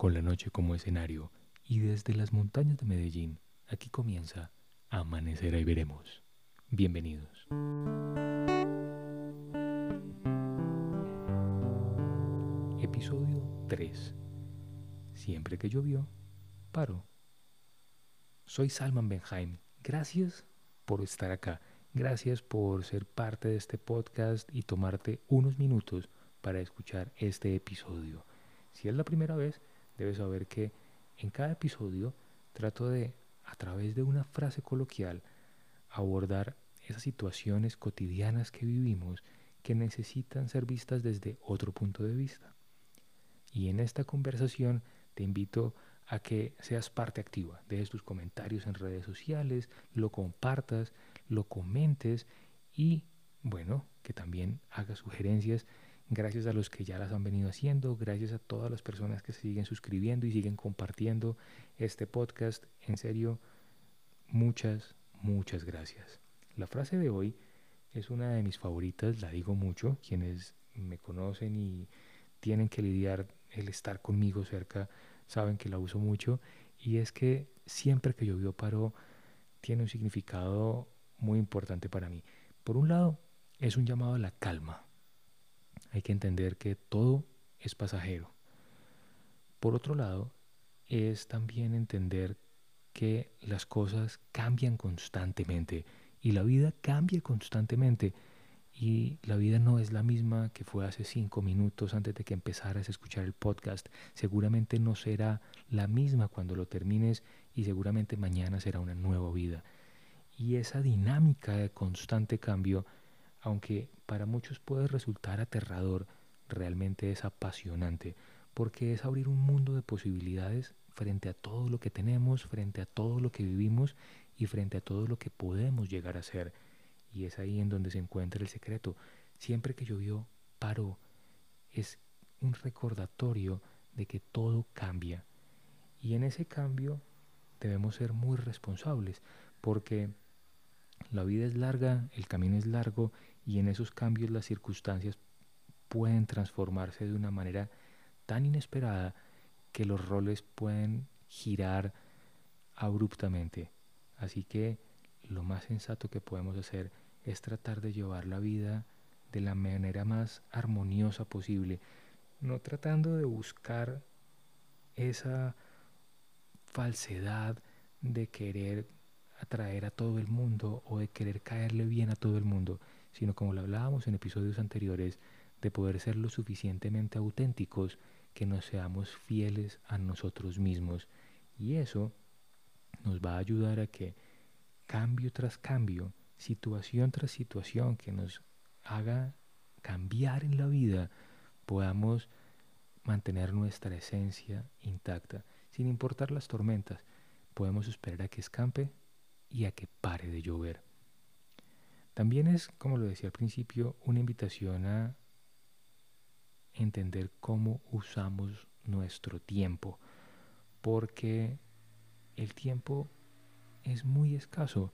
con la noche como escenario y desde las montañas de Medellín, aquí comienza Amanecer y veremos. Bienvenidos. Episodio 3. Siempre que llovió, paro. Soy Salman Benheim. Gracias por estar acá. Gracias por ser parte de este podcast y tomarte unos minutos para escuchar este episodio. Si es la primera vez, debes saber que en cada episodio trato de, a través de una frase coloquial, abordar esas situaciones cotidianas que vivimos que necesitan ser vistas desde otro punto de vista. Y en esta conversación te invito a que seas parte activa, de tus comentarios en redes sociales, lo compartas, lo comentes y, bueno, que también hagas sugerencias gracias a los que ya las han venido haciendo, gracias a todas las personas que se siguen suscribiendo y siguen compartiendo este podcast. En serio, muchas, muchas gracias. La frase de hoy es una de mis favoritas, la digo mucho, quienes me conocen y tienen que lidiar el estar conmigo cerca saben que la uso mucho y es que siempre que llovió paró tiene un significado muy importante para mí. Por un lado, es un llamado a la calma, hay que entender que todo es pasajero. Por otro lado, es también entender que las cosas cambian constantemente y la vida cambia constantemente y la vida no es la misma que fue hace cinco minutos antes de que empezaras a escuchar el podcast. Seguramente no será la misma cuando lo termines y seguramente mañana será una nueva vida. Y esa dinámica de constante cambio aunque para muchos puede resultar aterrador, realmente es apasionante, porque es abrir un mundo de posibilidades frente a todo lo que tenemos, frente a todo lo que vivimos y frente a todo lo que podemos llegar a ser. Y es ahí en donde se encuentra el secreto. Siempre que llovió, paró. Es un recordatorio de que todo cambia. Y en ese cambio debemos ser muy responsables, porque la vida es larga, el camino es largo y en esos cambios las circunstancias pueden transformarse de una manera tan inesperada que los roles pueden girar abruptamente. Así que lo más sensato que podemos hacer es tratar de llevar la vida de la manera más armoniosa posible, no tratando de buscar esa falsedad de querer atraer a todo el mundo o de querer caerle bien a todo el mundo, sino como lo hablábamos en episodios anteriores, de poder ser lo suficientemente auténticos que nos seamos fieles a nosotros mismos. Y eso nos va a ayudar a que cambio tras cambio, situación tras situación que nos haga cambiar en la vida, podamos mantener nuestra esencia intacta, sin importar las tormentas. Podemos esperar a que escampe y a que pare de llover. También es, como lo decía al principio, una invitación a entender cómo usamos nuestro tiempo, porque el tiempo es muy escaso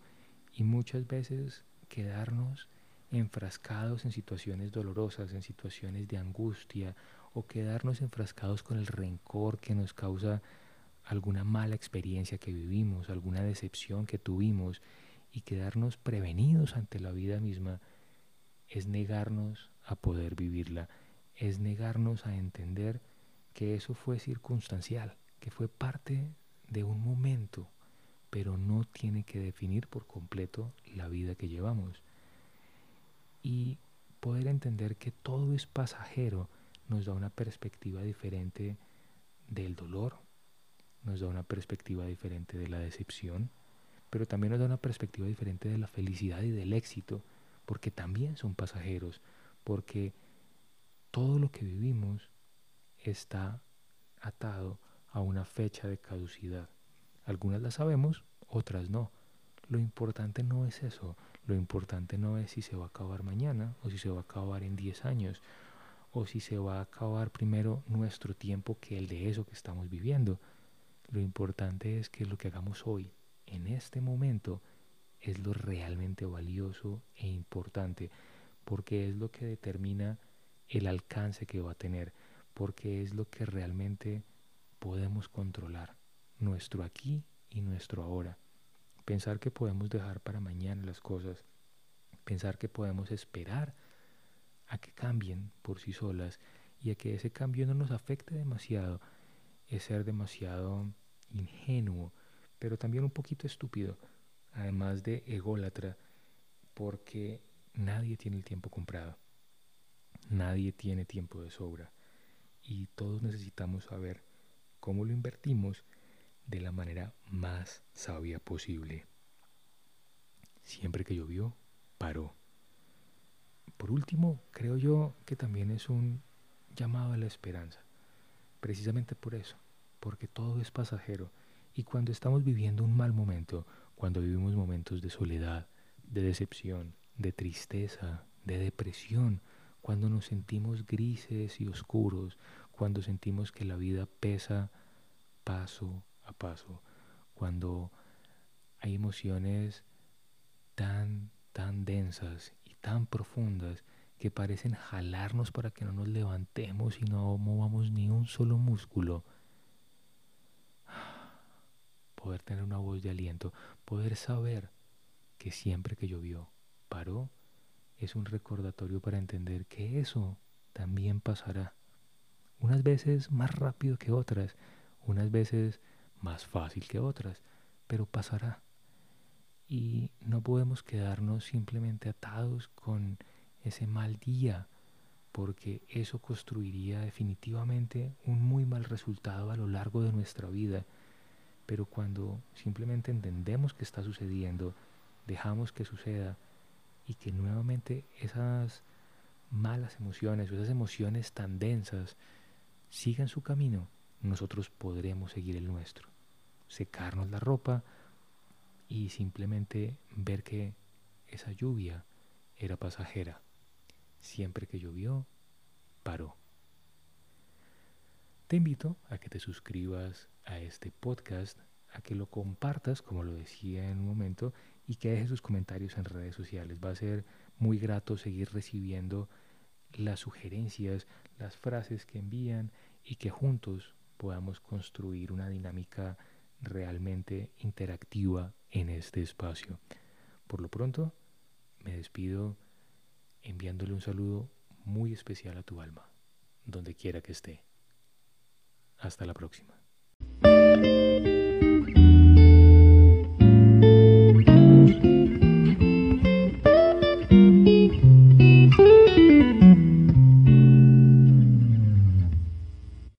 y muchas veces quedarnos enfrascados en situaciones dolorosas, en situaciones de angustia o quedarnos enfrascados con el rencor que nos causa alguna mala experiencia que vivimos, alguna decepción que tuvimos y quedarnos prevenidos ante la vida misma es negarnos a poder vivirla, es negarnos a entender que eso fue circunstancial, que fue parte de un momento, pero no tiene que definir por completo la vida que llevamos. Y poder entender que todo es pasajero nos da una perspectiva diferente del dolor, nos da una perspectiva diferente de la decepción, pero también nos da una perspectiva diferente de la felicidad y del éxito, porque también son pasajeros, porque todo lo que vivimos está atado a una fecha de caducidad. Algunas las sabemos, otras no. Lo importante no es eso, lo importante no es si se va a acabar mañana o si se va a acabar en 10 años o si se va a acabar primero nuestro tiempo que el de eso que estamos viviendo. Lo importante es que lo que hagamos hoy en este momento es lo realmente valioso e importante, porque es lo que determina el alcance que va a tener, porque es lo que realmente podemos controlar, nuestro aquí y nuestro ahora. Pensar que podemos dejar para mañana las cosas, pensar que podemos esperar a que cambien por sí solas y a que ese cambio no nos afecte demasiado, es ser demasiado ingenuo, pero también un poquito estúpido, además de ególatra, porque nadie tiene el tiempo comprado, nadie tiene tiempo de sobra y todos necesitamos saber cómo lo invertimos de la manera más sabia posible. Siempre que llovió, paró. Por último, creo yo que también es un llamado a la esperanza. Precisamente por eso, porque todo es pasajero. Y cuando estamos viviendo un mal momento, cuando vivimos momentos de soledad, de decepción, de tristeza, de depresión, cuando nos sentimos grises y oscuros, cuando sentimos que la vida pesa paso a paso, cuando hay emociones tan, tan densas y tan profundas que parecen jalarnos para que no nos levantemos y no movamos ni un solo músculo. Poder tener una voz de aliento, poder saber que siempre que llovió paró, es un recordatorio para entender que eso también pasará. Unas veces más rápido que otras, unas veces más fácil que otras, pero pasará. Y no podemos quedarnos simplemente atados con ese mal día, porque eso construiría definitivamente un muy mal resultado a lo largo de nuestra vida. Pero cuando simplemente entendemos que está sucediendo, dejamos que suceda y que nuevamente esas malas emociones o esas emociones tan densas sigan su camino, nosotros podremos seguir el nuestro. Secarnos la ropa y simplemente ver que esa lluvia era pasajera siempre que llovió, paró. Te invito a que te suscribas a este podcast, a que lo compartas, como lo decía en un momento, y que dejes sus comentarios en redes sociales. Va a ser muy grato seguir recibiendo las sugerencias, las frases que envían y que juntos podamos construir una dinámica realmente interactiva en este espacio. Por lo pronto, me despido enviándole un saludo muy especial a tu alma, donde quiera que esté. Hasta la próxima.